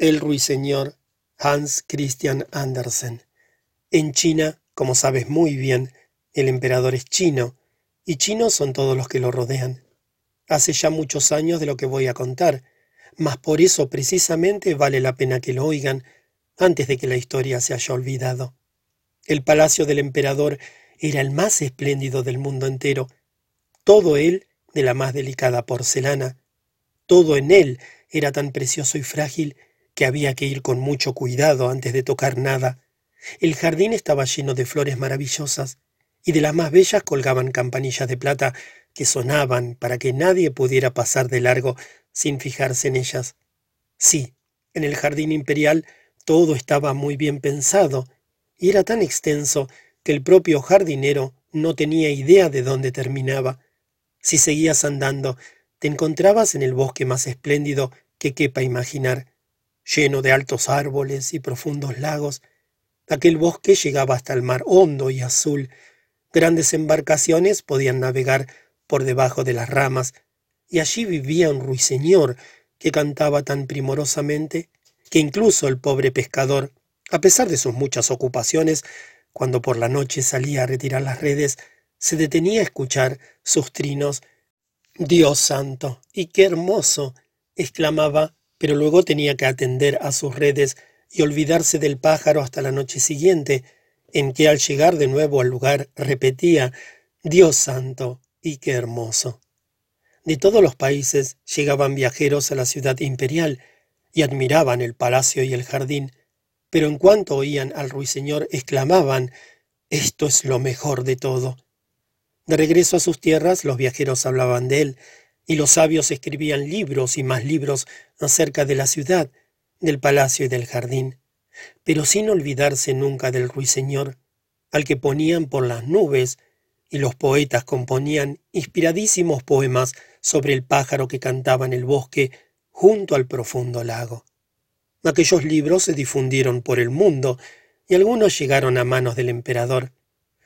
El ruiseñor Hans Christian Andersen. En China, como sabes muy bien, el emperador es chino, y chinos son todos los que lo rodean. Hace ya muchos años de lo que voy a contar, mas por eso precisamente vale la pena que lo oigan antes de que la historia se haya olvidado. El palacio del emperador era el más espléndido del mundo entero, todo él de la más delicada porcelana, todo en él era tan precioso y frágil que había que ir con mucho cuidado antes de tocar nada. El jardín estaba lleno de flores maravillosas, y de las más bellas colgaban campanillas de plata que sonaban para que nadie pudiera pasar de largo sin fijarse en ellas. Sí, en el jardín imperial todo estaba muy bien pensado, y era tan extenso que el propio jardinero no tenía idea de dónde terminaba. Si seguías andando, te encontrabas en el bosque más espléndido que quepa imaginar, lleno de altos árboles y profundos lagos. Aquel bosque llegaba hasta el mar hondo y azul. Grandes embarcaciones podían navegar por debajo de las ramas, y allí vivía un ruiseñor que cantaba tan primorosamente que incluso el pobre pescador, a pesar de sus muchas ocupaciones, cuando por la noche salía a retirar las redes, se detenía a escuchar sus trinos. Dios santo, y qué hermoso, exclamaba, pero luego tenía que atender a sus redes y olvidarse del pájaro hasta la noche siguiente, en que al llegar de nuevo al lugar repetía Dios santo, y qué hermoso. De todos los países llegaban viajeros a la ciudad imperial y admiraban el palacio y el jardín, pero en cuanto oían al ruiseñor exclamaban Esto es lo mejor de todo. De regreso a sus tierras los viajeros hablaban de él, y los sabios escribían libros y más libros acerca de la ciudad, del palacio y del jardín, pero sin olvidarse nunca del ruiseñor, al que ponían por las nubes, y los poetas componían inspiradísimos poemas sobre el pájaro que cantaba en el bosque junto al profundo lago. Aquellos libros se difundieron por el mundo, y algunos llegaron a manos del emperador.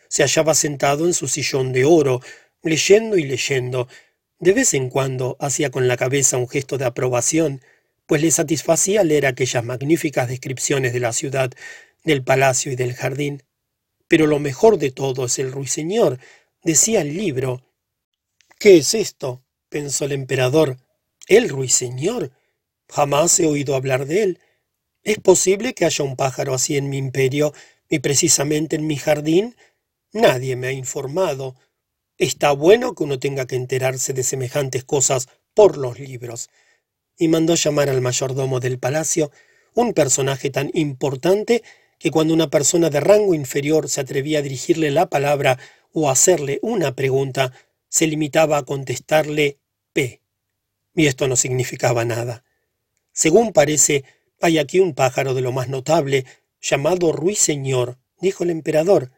Se hallaba sentado en su sillón de oro, leyendo y leyendo. De vez en cuando hacía con la cabeza un gesto de aprobación, pues le satisfacía leer aquellas magníficas descripciones de la ciudad, del palacio y del jardín. Pero lo mejor de todo es el ruiseñor, decía el libro. ¿Qué es esto? pensó el emperador. ¿El ruiseñor? Jamás he oído hablar de él. ¿Es posible que haya un pájaro así en mi imperio y precisamente en mi jardín? Nadie me ha informado. Está bueno que uno tenga que enterarse de semejantes cosas por los libros. Y mandó llamar al mayordomo del palacio, un personaje tan importante que cuando una persona de rango inferior se atrevía a dirigirle la palabra o a hacerle una pregunta, se limitaba a contestarle P. Y esto no significaba nada. Según parece, hay aquí un pájaro de lo más notable, llamado ruiseñor, dijo el emperador,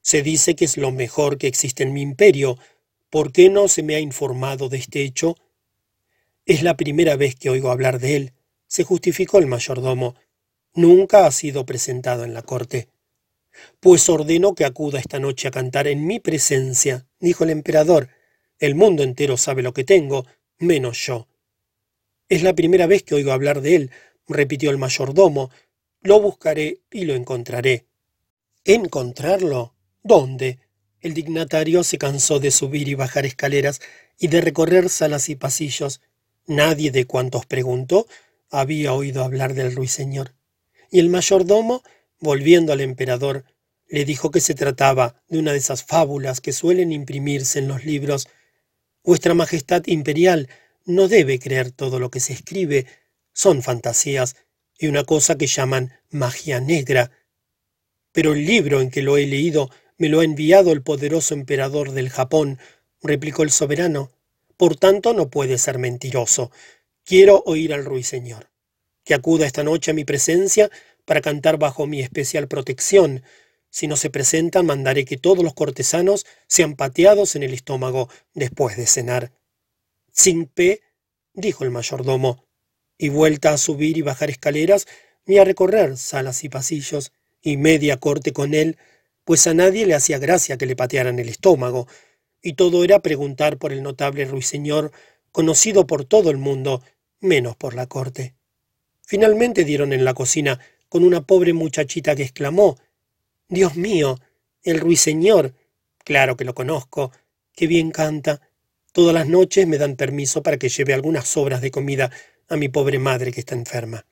se dice que es lo mejor que existe en mi imperio. ¿Por qué no se me ha informado de este hecho? Es la primera vez que oigo hablar de él, se justificó el mayordomo. Nunca ha sido presentado en la corte. Pues ordeno que acuda esta noche a cantar en mi presencia, dijo el emperador. El mundo entero sabe lo que tengo, menos yo. Es la primera vez que oigo hablar de él, repitió el mayordomo. Lo buscaré y lo encontraré. ¿Encontrarlo? ¿Dónde? El dignatario se cansó de subir y bajar escaleras y de recorrer salas y pasillos. Nadie de cuantos preguntó había oído hablar del ruiseñor. Y el mayordomo, volviendo al emperador, le dijo que se trataba de una de esas fábulas que suelen imprimirse en los libros. Vuestra Majestad Imperial no debe creer todo lo que se escribe. Son fantasías y una cosa que llaman magia negra. Pero el libro en que lo he leído me lo ha enviado el poderoso emperador del Japón, replicó el soberano. Por tanto, no puede ser mentiroso. Quiero oír al ruiseñor. Que acuda esta noche a mi presencia para cantar bajo mi especial protección. Si no se presentan, mandaré que todos los cortesanos sean pateados en el estómago después de cenar. Sin P, dijo el mayordomo, y vuelta a subir y bajar escaleras y a recorrer salas y pasillos, y media corte con él, pues a nadie le hacía gracia que le patearan el estómago, y todo era preguntar por el notable ruiseñor, conocido por todo el mundo, menos por la corte. Finalmente dieron en la cocina con una pobre muchachita que exclamó Dios mío, el ruiseñor. Claro que lo conozco. Qué bien canta. Todas las noches me dan permiso para que lleve algunas sobras de comida a mi pobre madre que está enferma.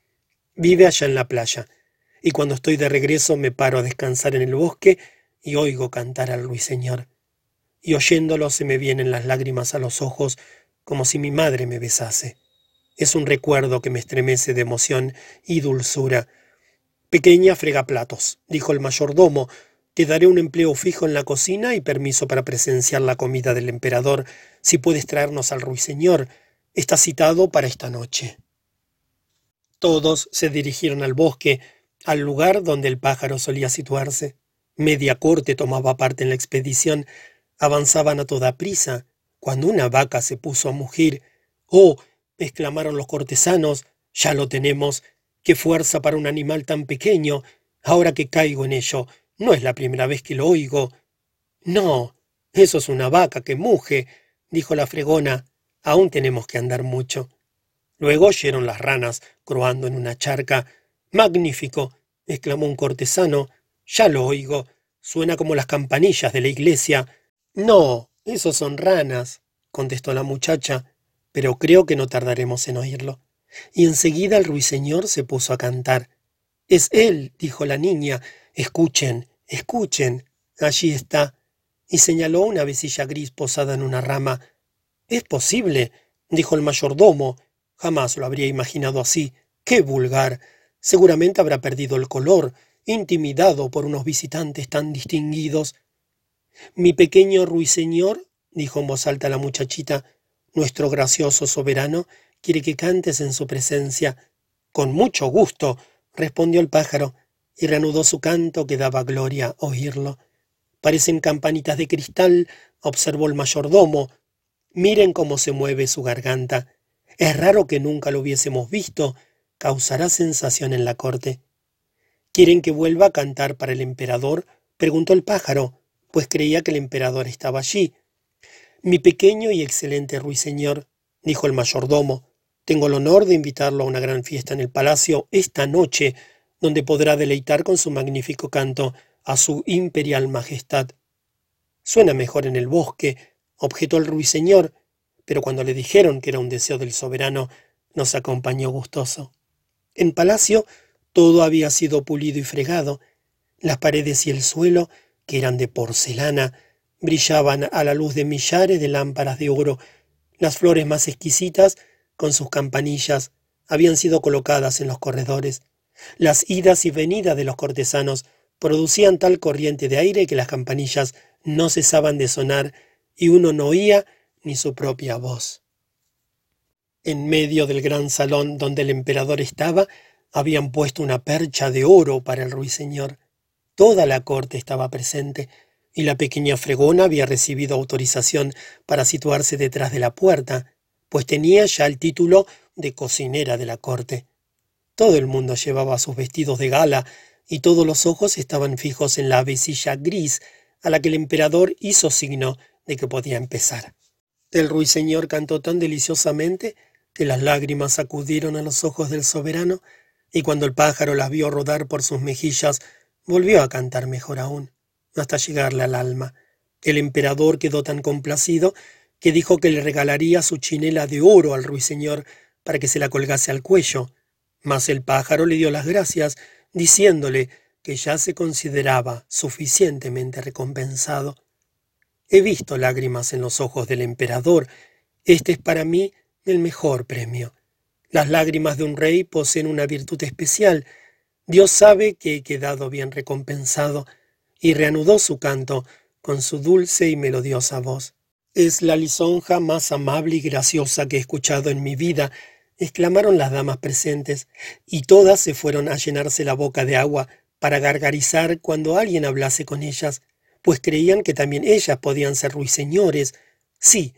Vive allá en la playa, y cuando estoy de regreso me paro a descansar en el bosque y oigo cantar al ruiseñor. Y oyéndolo se me vienen las lágrimas a los ojos como si mi madre me besase. Es un recuerdo que me estremece de emoción y dulzura. Pequeña fregaplatos, dijo el mayordomo, te daré un empleo fijo en la cocina y permiso para presenciar la comida del emperador, si puedes traernos al ruiseñor. Está citado para esta noche. Todos se dirigieron al bosque, al lugar donde el pájaro solía situarse. Media corte tomaba parte en la expedición. Avanzaban a toda prisa, cuando una vaca se puso a mugir. ¡Oh! exclamaron los cortesanos. Ya lo tenemos. ¡Qué fuerza para un animal tan pequeño! Ahora que caigo en ello, no es la primera vez que lo oigo. No, eso es una vaca que muge, dijo la fregona. Aún tenemos que andar mucho. Luego oyeron las ranas croando en una charca. Magnífico, exclamó un cortesano. Ya lo oigo. Suena como las campanillas de la iglesia. No, esos son ranas, contestó la muchacha pero creo que no tardaremos en oírlo. Y enseguida el ruiseñor se puso a cantar. Es él, dijo la niña. Escuchen, escuchen. Allí está. Y señaló una vecilla gris posada en una rama. Es posible, dijo el mayordomo. Jamás lo habría imaginado así. ¡Qué vulgar! Seguramente habrá perdido el color, intimidado por unos visitantes tan distinguidos. Mi pequeño ruiseñor, dijo en voz alta la muchachita, nuestro gracioso soberano quiere que cantes en su presencia. Con mucho gusto, respondió el pájaro, y reanudó su canto que daba gloria oírlo. Parecen campanitas de cristal, observó el mayordomo. Miren cómo se mueve su garganta. Es raro que nunca lo hubiésemos visto. Causará sensación en la corte. ¿Quieren que vuelva a cantar para el emperador? preguntó el pájaro, pues creía que el emperador estaba allí. Mi pequeño y excelente ruiseñor, dijo el mayordomo, tengo el honor de invitarlo a una gran fiesta en el palacio esta noche, donde podrá deleitar con su magnífico canto a su imperial majestad. Suena mejor en el bosque, objetó el ruiseñor, pero cuando le dijeron que era un deseo del soberano, nos acompañó gustoso. En palacio todo había sido pulido y fregado, las paredes y el suelo, que eran de porcelana, brillaban a la luz de millares de lámparas de oro. Las flores más exquisitas, con sus campanillas, habían sido colocadas en los corredores. Las idas y venidas de los cortesanos producían tal corriente de aire que las campanillas no cesaban de sonar y uno no oía ni su propia voz. En medio del gran salón donde el emperador estaba, habían puesto una percha de oro para el ruiseñor. Toda la corte estaba presente, y la pequeña fregona había recibido autorización para situarse detrás de la puerta, pues tenía ya el título de cocinera de la corte. Todo el mundo llevaba sus vestidos de gala, y todos los ojos estaban fijos en la avecilla gris, a la que el emperador hizo signo de que podía empezar. El ruiseñor cantó tan deliciosamente que las lágrimas acudieron a los ojos del soberano, y cuando el pájaro las vio rodar por sus mejillas, volvió a cantar mejor aún hasta llegarle al alma. El emperador quedó tan complacido que dijo que le regalaría su chinela de oro al ruiseñor para que se la colgase al cuello. Mas el pájaro le dio las gracias, diciéndole que ya se consideraba suficientemente recompensado. He visto lágrimas en los ojos del emperador. Este es para mí el mejor premio. Las lágrimas de un rey poseen una virtud especial. Dios sabe que he quedado bien recompensado y reanudó su canto con su dulce y melodiosa voz. Es la lisonja más amable y graciosa que he escuchado en mi vida, exclamaron las damas presentes, y todas se fueron a llenarse la boca de agua para gargarizar cuando alguien hablase con ellas, pues creían que también ellas podían ser ruiseñores. Sí,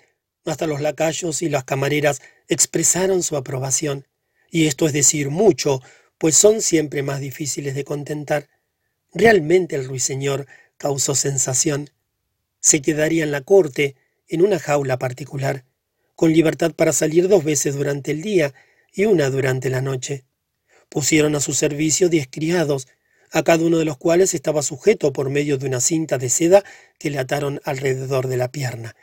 hasta los lacayos y las camareras expresaron su aprobación, y esto es decir mucho, pues son siempre más difíciles de contentar. Realmente el ruiseñor causó sensación. Se quedaría en la corte, en una jaula particular, con libertad para salir dos veces durante el día y una durante la noche. Pusieron a su servicio diez criados, a cada uno de los cuales estaba sujeto por medio de una cinta de seda que le ataron alrededor de la pierna.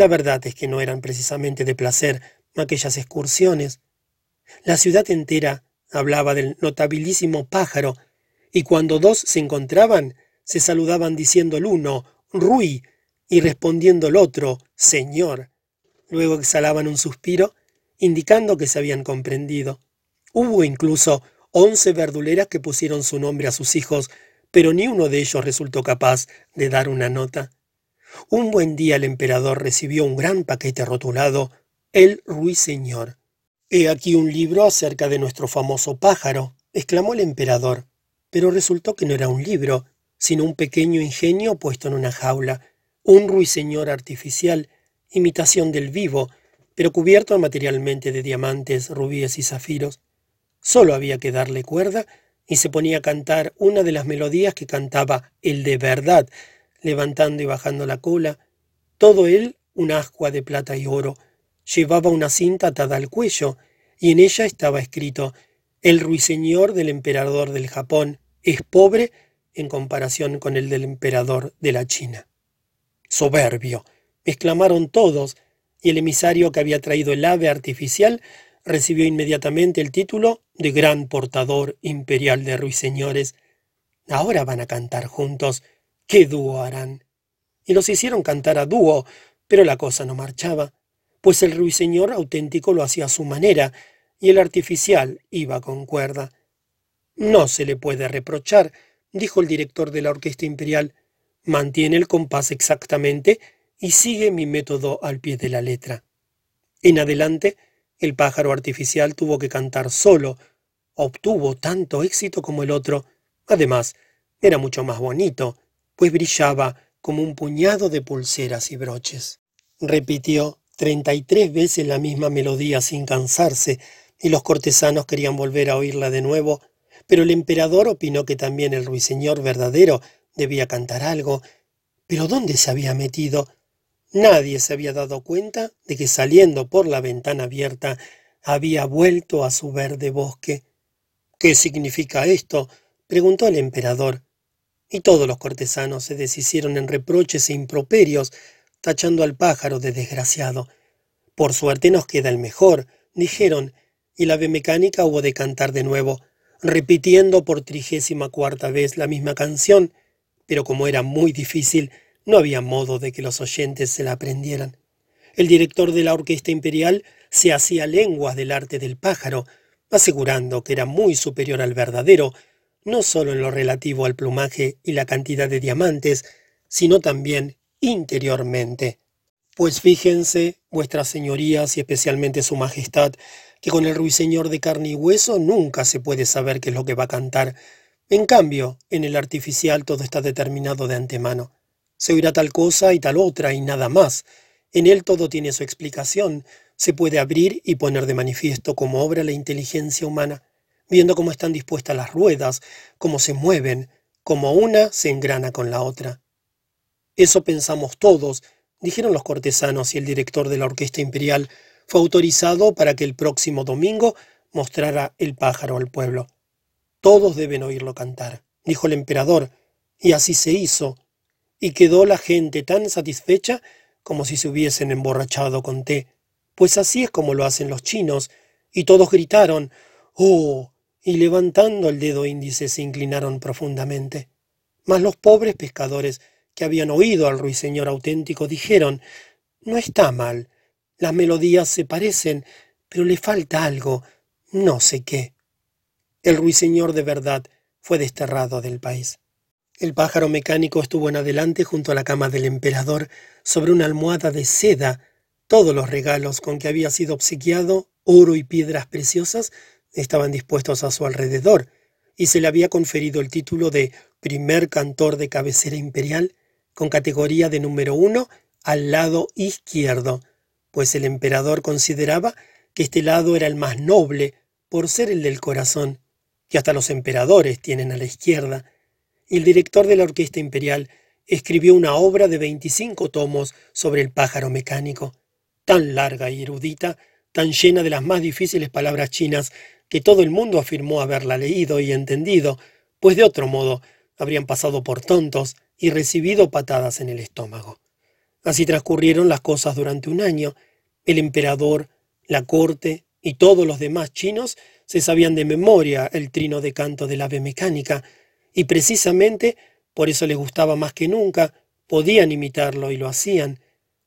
La verdad es que no eran precisamente de placer aquellas excursiones. La ciudad entera hablaba del notabilísimo pájaro, y cuando dos se encontraban, se saludaban diciendo el uno, Rui, y respondiendo el otro, Señor. Luego exhalaban un suspiro, indicando que se habían comprendido. Hubo incluso once verduleras que pusieron su nombre a sus hijos, pero ni uno de ellos resultó capaz de dar una nota. Un buen día el emperador recibió un gran paquete rotulado El Ruiseñor. He aquí un libro acerca de nuestro famoso pájaro, exclamó el emperador. Pero resultó que no era un libro, sino un pequeño ingenio puesto en una jaula, un ruiseñor artificial, imitación del vivo, pero cubierto materialmente de diamantes, rubíes y zafiros. Solo había que darle cuerda y se ponía a cantar una de las melodías que cantaba el de verdad, levantando y bajando la cola, todo él un ascua de plata y oro. Llevaba una cinta atada al cuello, y en ella estaba escrito El ruiseñor del emperador del Japón es pobre en comparación con el del emperador de la China. Soberbio, exclamaron todos, y el emisario que había traído el ave artificial recibió inmediatamente el título de Gran Portador Imperial de Ruiseñores. Ahora van a cantar juntos. ¿Qué dúo harán? Y los hicieron cantar a dúo, pero la cosa no marchaba, pues el ruiseñor auténtico lo hacía a su manera, y el artificial iba con cuerda. No se le puede reprochar, dijo el director de la Orquesta Imperial. Mantiene el compás exactamente y sigue mi método al pie de la letra. En adelante, el pájaro artificial tuvo que cantar solo. Obtuvo tanto éxito como el otro. Además, era mucho más bonito, pues brillaba como un puñado de pulseras y broches. Repitió treinta y tres veces la misma melodía sin cansarse, y los cortesanos querían volver a oírla de nuevo, pero el emperador opinó que también el ruiseñor verdadero debía cantar algo. Pero ¿dónde se había metido? Nadie se había dado cuenta de que saliendo por la ventana abierta había vuelto a su verde bosque. ¿Qué significa esto? preguntó el emperador. Y todos los cortesanos se deshicieron en reproches e improperios, tachando al pájaro de desgraciado. Por suerte nos queda el mejor, dijeron, y la ave mecánica hubo de cantar de nuevo, repitiendo por trigésima cuarta vez la misma canción, pero como era muy difícil, no había modo de que los oyentes se la aprendieran. El director de la Orquesta Imperial se hacía lenguas del arte del pájaro, asegurando que era muy superior al verdadero, no solo en lo relativo al plumaje y la cantidad de diamantes, sino también interiormente. Pues fíjense, vuestras señorías y especialmente su majestad, que con el ruiseñor de carne y hueso nunca se puede saber qué es lo que va a cantar. En cambio, en el artificial todo está determinado de antemano. Se oirá tal cosa y tal otra y nada más. En él todo tiene su explicación. Se puede abrir y poner de manifiesto cómo obra la inteligencia humana, viendo cómo están dispuestas las ruedas, cómo se mueven, cómo una se engrana con la otra. Eso pensamos todos, dijeron los cortesanos y el director de la Orquesta Imperial fue autorizado para que el próximo domingo mostrara el pájaro al pueblo. Todos deben oírlo cantar, dijo el emperador, y así se hizo, y quedó la gente tan satisfecha como si se hubiesen emborrachado con té, pues así es como lo hacen los chinos, y todos gritaron ¡Oh! Y levantando el dedo índice se inclinaron profundamente. Mas los pobres pescadores que habían oído al ruiseñor auténtico dijeron No está mal, las melodías se parecen, pero le falta algo, no sé qué. El ruiseñor de verdad fue desterrado del país. El pájaro mecánico estuvo en adelante junto a la cama del emperador, sobre una almohada de seda. Todos los regalos con que había sido obsequiado, oro y piedras preciosas, estaban dispuestos a su alrededor, y se le había conferido el título de primer cantor de cabecera imperial, con categoría de número uno al lado izquierdo, pues el emperador consideraba que este lado era el más noble por ser el del corazón, que hasta los emperadores tienen a la izquierda. El director de la Orquesta Imperial escribió una obra de veinticinco tomos sobre el pájaro mecánico, tan larga y erudita tan llena de las más difíciles palabras chinas que todo el mundo afirmó haberla leído y entendido, pues de otro modo habrían pasado por tontos y recibido patadas en el estómago. Así transcurrieron las cosas durante un año. El emperador, la corte y todos los demás chinos se sabían de memoria el trino de canto del ave mecánica, y precisamente por eso les gustaba más que nunca, podían imitarlo y lo hacían.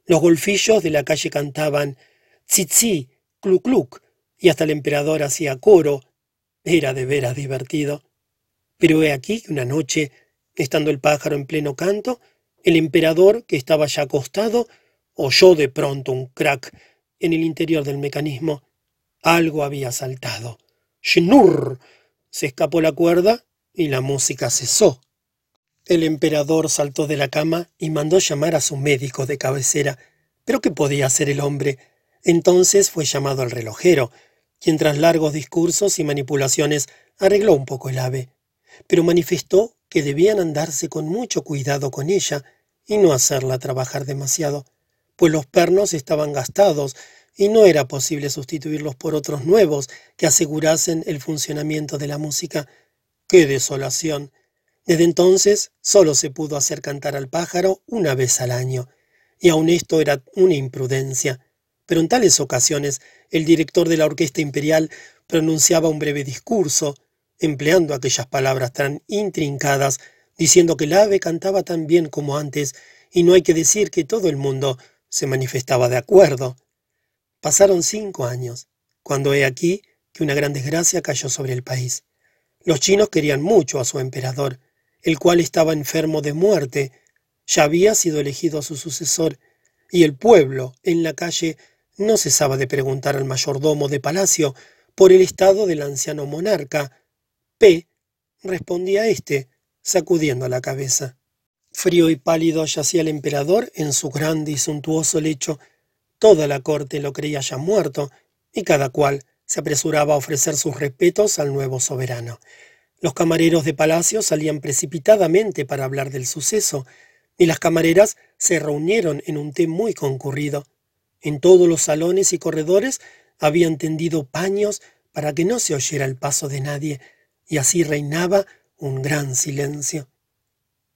Los golfillos de la calle cantaban cluc y hasta el emperador hacía coro. Era de veras divertido. Pero he aquí que una noche, estando el pájaro en pleno canto, el emperador, que estaba ya acostado, oyó de pronto un crack en el interior del mecanismo. Algo había saltado. ¡Schnurr! Se escapó la cuerda y la música cesó. El emperador saltó de la cama y mandó llamar a su médico de cabecera. Pero ¿qué podía hacer el hombre? Entonces fue llamado al relojero, quien tras largos discursos y manipulaciones arregló un poco el ave, pero manifestó que debían andarse con mucho cuidado con ella y no hacerla trabajar demasiado, pues los pernos estaban gastados y no era posible sustituirlos por otros nuevos que asegurasen el funcionamiento de la música. ¡Qué desolación! Desde entonces solo se pudo hacer cantar al pájaro una vez al año, y aun esto era una imprudencia. Pero en tales ocasiones el director de la Orquesta Imperial pronunciaba un breve discurso, empleando aquellas palabras tan intrincadas, diciendo que el ave cantaba tan bien como antes, y no hay que decir que todo el mundo se manifestaba de acuerdo. Pasaron cinco años, cuando he aquí que una gran desgracia cayó sobre el país. Los chinos querían mucho a su emperador, el cual estaba enfermo de muerte, ya había sido elegido su sucesor, y el pueblo, en la calle, no cesaba de preguntar al mayordomo de palacio por el estado del anciano monarca. P. respondía éste, sacudiendo la cabeza. Frío y pálido yacía el emperador en su grande y suntuoso lecho. Toda la corte lo creía ya muerto, y cada cual se apresuraba a ofrecer sus respetos al nuevo soberano. Los camareros de palacio salían precipitadamente para hablar del suceso, y las camareras se reunieron en un té muy concurrido. En todos los salones y corredores habían tendido paños para que no se oyera el paso de nadie, y así reinaba un gran silencio.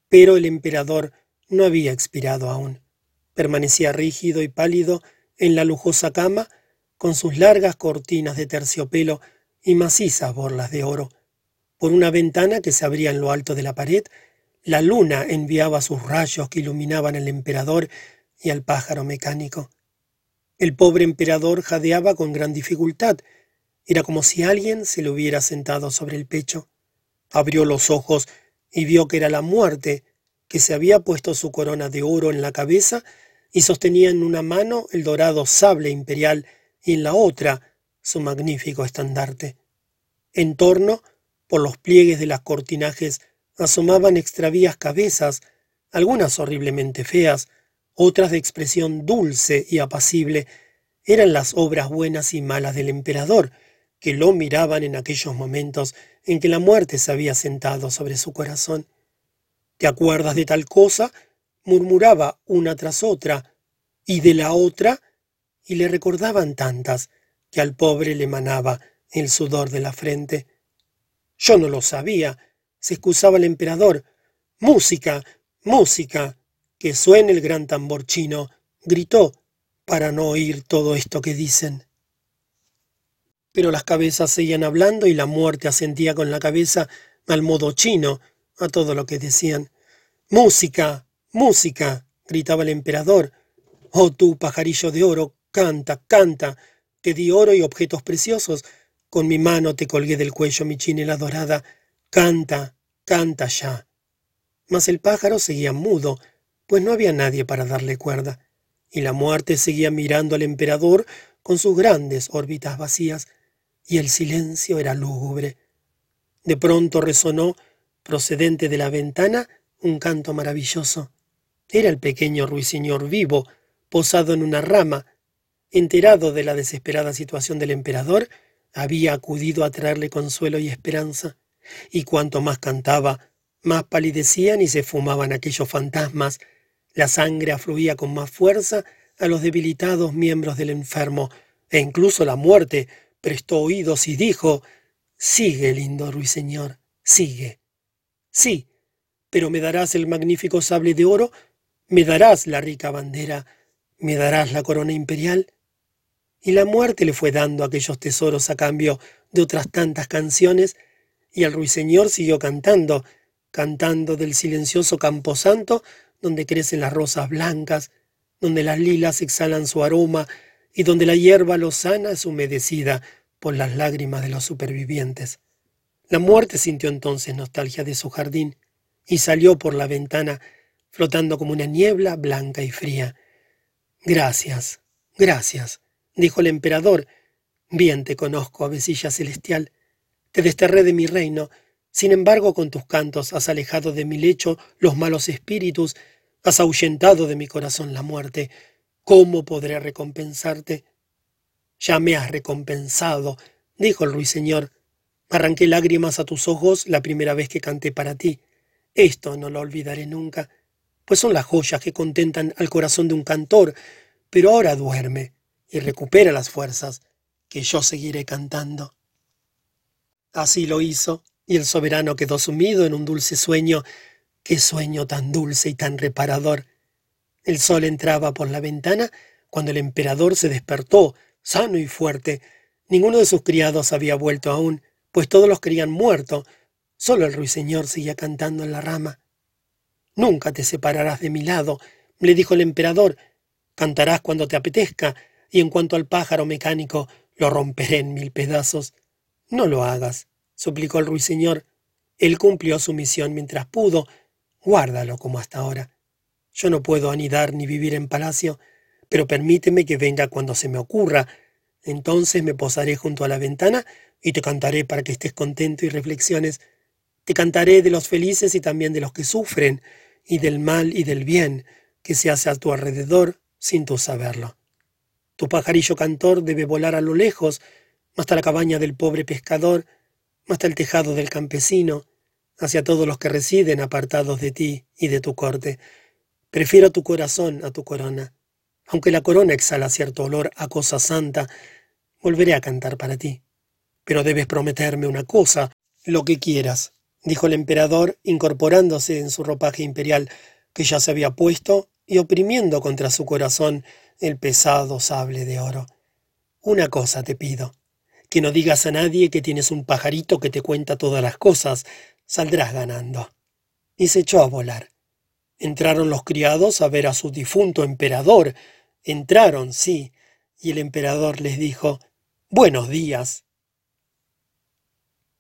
Pero el emperador no había expirado aún. Permanecía rígido y pálido en la lujosa cama, con sus largas cortinas de terciopelo y macizas borlas de oro. Por una ventana que se abría en lo alto de la pared, la luna enviaba sus rayos que iluminaban al emperador y al pájaro mecánico. El pobre emperador jadeaba con gran dificultad. Era como si alguien se le hubiera sentado sobre el pecho. Abrió los ojos y vio que era la muerte, que se había puesto su corona de oro en la cabeza y sostenía en una mano el dorado sable imperial y en la otra su magnífico estandarte. En torno, por los pliegues de las cortinajes, asomaban extravías cabezas, algunas horriblemente feas, otras de expresión dulce y apacible, eran las obras buenas y malas del emperador, que lo miraban en aquellos momentos en que la muerte se había sentado sobre su corazón. ¿Te acuerdas de tal cosa? murmuraba una tras otra, y de la otra, y le recordaban tantas que al pobre le manaba el sudor de la frente. Yo no lo sabía, se excusaba el emperador. Música, música que suene el gran tambor chino, gritó, para no oír todo esto que dicen. Pero las cabezas seguían hablando y la muerte asentía con la cabeza al modo chino a todo lo que decían. Música, música, gritaba el emperador. Oh tú, pajarillo de oro, canta, canta. Te di oro y objetos preciosos. Con mi mano te colgué del cuello mi chinela dorada. Canta, canta ya. Mas el pájaro seguía mudo, pues no había nadie para darle cuerda, y la muerte seguía mirando al emperador con sus grandes órbitas vacías, y el silencio era lúgubre. De pronto resonó, procedente de la ventana, un canto maravilloso. Era el pequeño ruiseñor vivo, posado en una rama. Enterado de la desesperada situación del emperador, había acudido a traerle consuelo y esperanza, y cuanto más cantaba, más palidecían y se fumaban aquellos fantasmas la sangre afluía con más fuerza a los debilitados miembros del enfermo, e incluso la muerte prestó oídos y dijo, Sigue, lindo ruiseñor, sigue. Sí, pero me darás el magnífico sable de oro, me darás la rica bandera, me darás la corona imperial. Y la muerte le fue dando aquellos tesoros a cambio de otras tantas canciones, y el ruiseñor siguió cantando, cantando del silencioso camposanto donde crecen las rosas blancas, donde las lilas exhalan su aroma y donde la hierba lozana es humedecida por las lágrimas de los supervivientes. La muerte sintió entonces nostalgia de su jardín y salió por la ventana, flotando como una niebla blanca y fría. Gracias, gracias, dijo el emperador. Bien te conozco, avecilla celestial. Te desterré de mi reino, sin embargo con tus cantos has alejado de mi lecho los malos espíritus, has ahuyentado de mi corazón la muerte. ¿Cómo podré recompensarte? Ya me has recompensado, dijo el ruiseñor. Arranqué lágrimas a tus ojos la primera vez que canté para ti. Esto no lo olvidaré nunca, pues son las joyas que contentan al corazón de un cantor, pero ahora duerme y recupera las fuerzas, que yo seguiré cantando. Así lo hizo, y el soberano quedó sumido en un dulce sueño. ¡Qué sueño tan dulce y tan reparador! El sol entraba por la ventana cuando el emperador se despertó, sano y fuerte. Ninguno de sus criados había vuelto aún, pues todos los querían muerto. Solo el ruiseñor seguía cantando en la rama. Nunca te separarás de mi lado, le dijo el emperador. Cantarás cuando te apetezca, y en cuanto al pájaro mecánico, lo romperé en mil pedazos. No lo hagas, suplicó el ruiseñor. Él cumplió su misión mientras pudo. Guárdalo como hasta ahora. Yo no puedo anidar ni vivir en palacio pero permíteme que venga cuando se me ocurra. Entonces me posaré junto a la ventana y te cantaré para que estés contento y reflexiones. Te cantaré de los felices y también de los que sufren, y del mal y del bien que se hace a tu alrededor sin tú saberlo. Tu pajarillo cantor debe volar a lo lejos, hasta la cabaña del pobre pescador, hasta el tejado del campesino, hacia todos los que residen apartados de ti y de tu corte. Prefiero tu corazón a tu corona. Aunque la corona exhala cierto olor a cosa santa, volveré a cantar para ti. Pero debes prometerme una cosa, lo que quieras, dijo el emperador, incorporándose en su ropaje imperial, que ya se había puesto, y oprimiendo contra su corazón el pesado sable de oro. Una cosa te pido, que no digas a nadie que tienes un pajarito que te cuenta todas las cosas, saldrás ganando. Y se echó a volar. Entraron los criados a ver a su difunto emperador, Entraron, sí, y el emperador les dijo Buenos días.